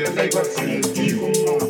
Você tem que ser